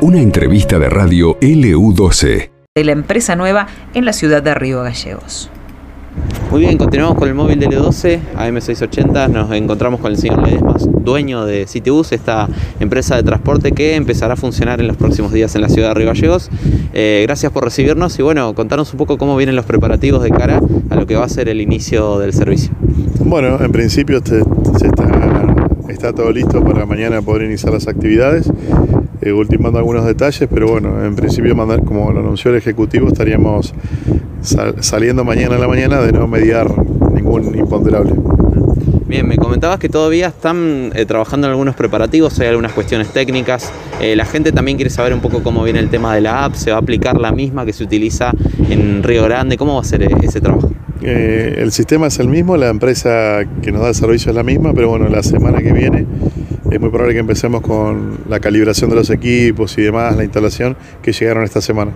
Una entrevista de radio LU12. De la empresa nueva en la ciudad de Río Gallegos. Muy bien, continuamos con el móvil de L12, AM680. Nos encontramos con el señor Ledesmas, dueño de Citibus, esta empresa de transporte que empezará a funcionar en los próximos días en la ciudad de Río Gallegos. Eh, gracias por recibirnos y bueno, contarnos un poco cómo vienen los preparativos de cara a lo que va a ser el inicio del servicio. Bueno, en principio este, está, todo listo para mañana poder iniciar las actividades. Eh, ultimando algunos detalles, pero bueno, en principio, como lo anunció el Ejecutivo, estaríamos saliendo mañana a la mañana de no mediar ningún imponderable. Bien, me comentabas que todavía están eh, trabajando en algunos preparativos, hay algunas cuestiones técnicas. Eh, la gente también quiere saber un poco cómo viene el tema de la app, se va a aplicar la misma que se utiliza en Río Grande, ¿cómo va a ser ese trabajo? El sistema es el mismo, la empresa que nos da el servicio es la misma, pero bueno, la semana que viene es muy probable que empecemos con la calibración de los equipos y demás, la instalación que llegaron esta semana.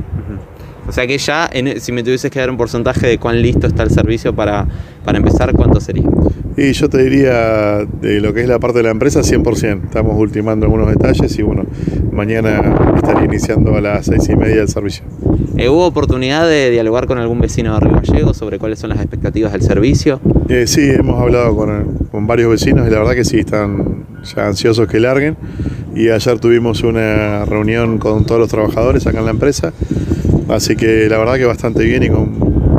O sea que ya, si me tuvieses que dar un porcentaje de cuán listo está el servicio para, para empezar, ¿cuánto sería? Y yo te diría, de lo que es la parte de la empresa, 100%. Estamos ultimando algunos detalles y bueno, mañana estaría iniciando a las seis y media el servicio. Eh, ¿Hubo oportunidad de dialogar con algún vecino de Río Gallego sobre cuáles son las expectativas del servicio? Eh, sí, hemos hablado con, con varios vecinos y la verdad que sí, están ya ansiosos que larguen. Y ayer tuvimos una reunión con todos los trabajadores acá en la empresa Así que la verdad que bastante bien y con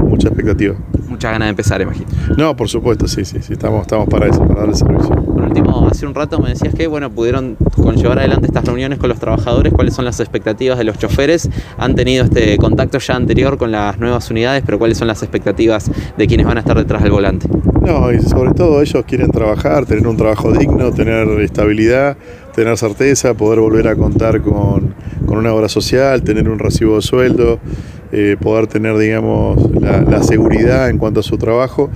mucha expectativa. Muchas ganas de empezar, imagino. No, por supuesto, sí, sí, sí, estamos, estamos para eso, para dar el servicio. Por último, hace un rato me decías que bueno, pudieron llevar adelante estas reuniones con los trabajadores, cuáles son las expectativas de los choferes, han tenido este contacto ya anterior con las nuevas unidades, pero cuáles son las expectativas de quienes van a estar detrás del volante. No, y sobre todo ellos quieren trabajar, tener un trabajo digno, tener estabilidad, tener certeza, poder volver a contar con con una obra social, tener un recibo de sueldo, eh, poder tener, digamos, la, seguridad en cuanto a su trabajo,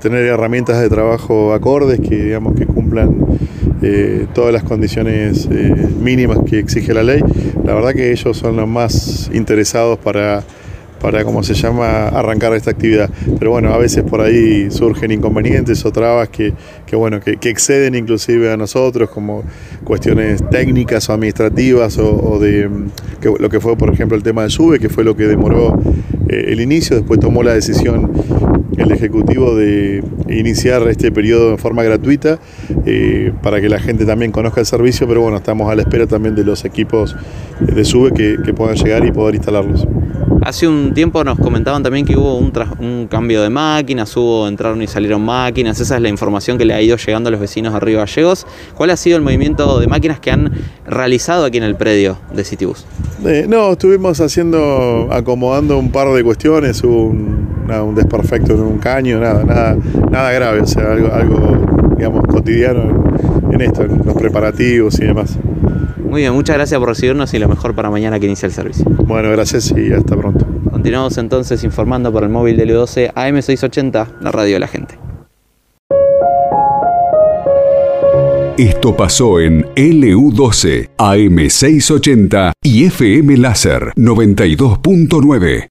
tener herramientas de trabajo acordes que, digamos, que cumplan eh, todas las condiciones eh, mínimas que exige la ley. La verdad que ellos son los más interesados para para, como se llama, arrancar esta actividad. Pero bueno, a veces por ahí surgen inconvenientes o trabas que, bueno, que, exceden inclusive a nosotros, como cuestiones técnicas o administrativas o, de lo que fue, por ejemplo, el tema del SUBE, que fue lo que demoró eh, el inicio, después tomó la decisión el Ejecutivo de iniciar este periodo de forma gratuita eh, para que la gente también conozca el servicio, pero bueno, estamos a la espera también de los equipos de SUBE que puedan llegar y poder instalarlos. Hace un tiempo nos comentaban también que hubo un, cambio de máquinas, hubo entraron y salieron máquinas, esa es la información que le ha ido llegando a los vecinos de Río Gallegos. ¿Cuál ha sido el movimiento de máquinas que han realizado aquí en el predio de Citibus? Eh, no, estuvimos haciendo, acomodando un par de cuestiones, hubo un, desperfecto en un caño, nada, nada, nada grave, o sea, algo, digamos, cotidiano en esto, en los preparativos y demás. Muy bien, muchas gracias por recibirnos y lo mejor para mañana que inicia el servicio. Bueno, gracias y hasta pronto. Continuamos entonces informando por el móvil de L12 AM680, la radio de la gente. Esto pasó en LU12, AM680 y FM Láser 92.9.